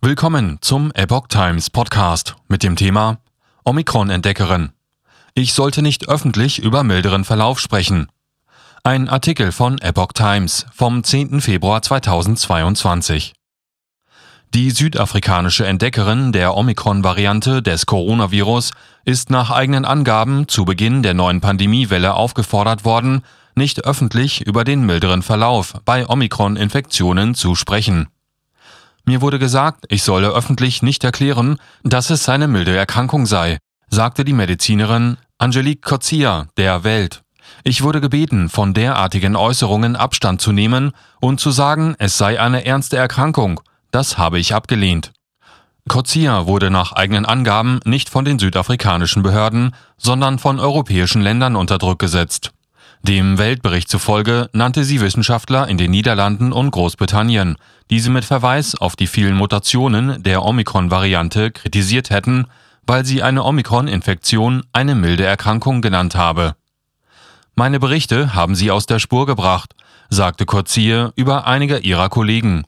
Willkommen zum Epoch Times Podcast mit dem Thema Omikron-Entdeckerin. Ich sollte nicht öffentlich über milderen Verlauf sprechen. Ein Artikel von Epoch Times vom 10. Februar 2022. Die südafrikanische Entdeckerin der Omikron-Variante des Coronavirus ist nach eigenen Angaben zu Beginn der neuen Pandemiewelle aufgefordert worden, nicht öffentlich über den milderen Verlauf bei Omikron-Infektionen zu sprechen. Mir wurde gesagt, ich solle öffentlich nicht erklären, dass es eine milde Erkrankung sei, sagte die Medizinerin Angelique Kozia der Welt. Ich wurde gebeten, von derartigen Äußerungen Abstand zu nehmen und zu sagen, es sei eine ernste Erkrankung. Das habe ich abgelehnt. Kozia wurde nach eigenen Angaben nicht von den südafrikanischen Behörden, sondern von europäischen Ländern unter Druck gesetzt. Dem Weltbericht zufolge nannte sie Wissenschaftler in den Niederlanden und Großbritannien, die sie mit Verweis auf die vielen Mutationen der Omikron-Variante kritisiert hätten, weil sie eine Omikron-Infektion eine milde Erkrankung genannt habe. Meine Berichte haben sie aus der Spur gebracht, sagte Kurzier über einige ihrer Kollegen.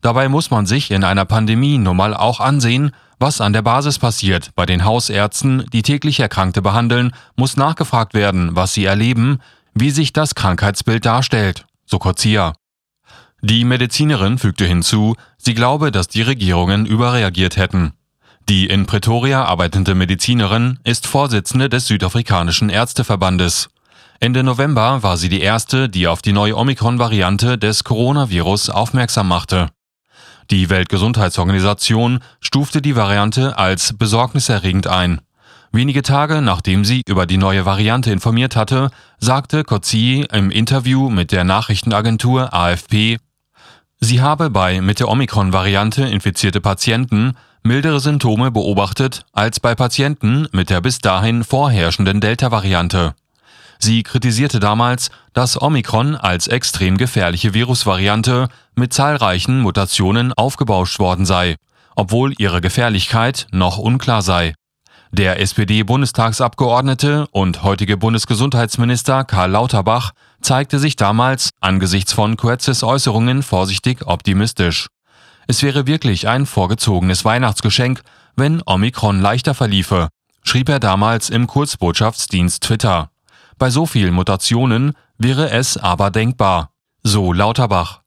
Dabei muss man sich in einer Pandemie nun mal auch ansehen, was an der Basis passiert. Bei den Hausärzten, die täglich Erkrankte behandeln, muss nachgefragt werden, was sie erleben, wie sich das Krankheitsbild darstellt, so Kozia. Die Medizinerin fügte hinzu, sie glaube, dass die Regierungen überreagiert hätten. Die in Pretoria arbeitende Medizinerin ist Vorsitzende des südafrikanischen Ärzteverbandes. Ende November war sie die erste, die auf die neue Omikron-Variante des Coronavirus aufmerksam machte. Die Weltgesundheitsorganisation stufte die Variante als besorgniserregend ein. Wenige Tage nachdem sie über die neue Variante informiert hatte, sagte Coetzee im Interview mit der Nachrichtenagentur AFP, sie habe bei mit der Omikron-Variante infizierte Patienten mildere Symptome beobachtet als bei Patienten mit der bis dahin vorherrschenden Delta-Variante. Sie kritisierte damals, dass Omikron als extrem gefährliche Virusvariante mit zahlreichen Mutationen aufgebauscht worden sei, obwohl ihre Gefährlichkeit noch unklar sei. Der SPD-Bundestagsabgeordnete und heutige Bundesgesundheitsminister Karl Lauterbach zeigte sich damals angesichts von Coetzes Äußerungen vorsichtig optimistisch. Es wäre wirklich ein vorgezogenes Weihnachtsgeschenk, wenn Omikron leichter verliefe, schrieb er damals im Kurzbotschaftsdienst Twitter. Bei so vielen Mutationen wäre es aber denkbar, so Lauterbach.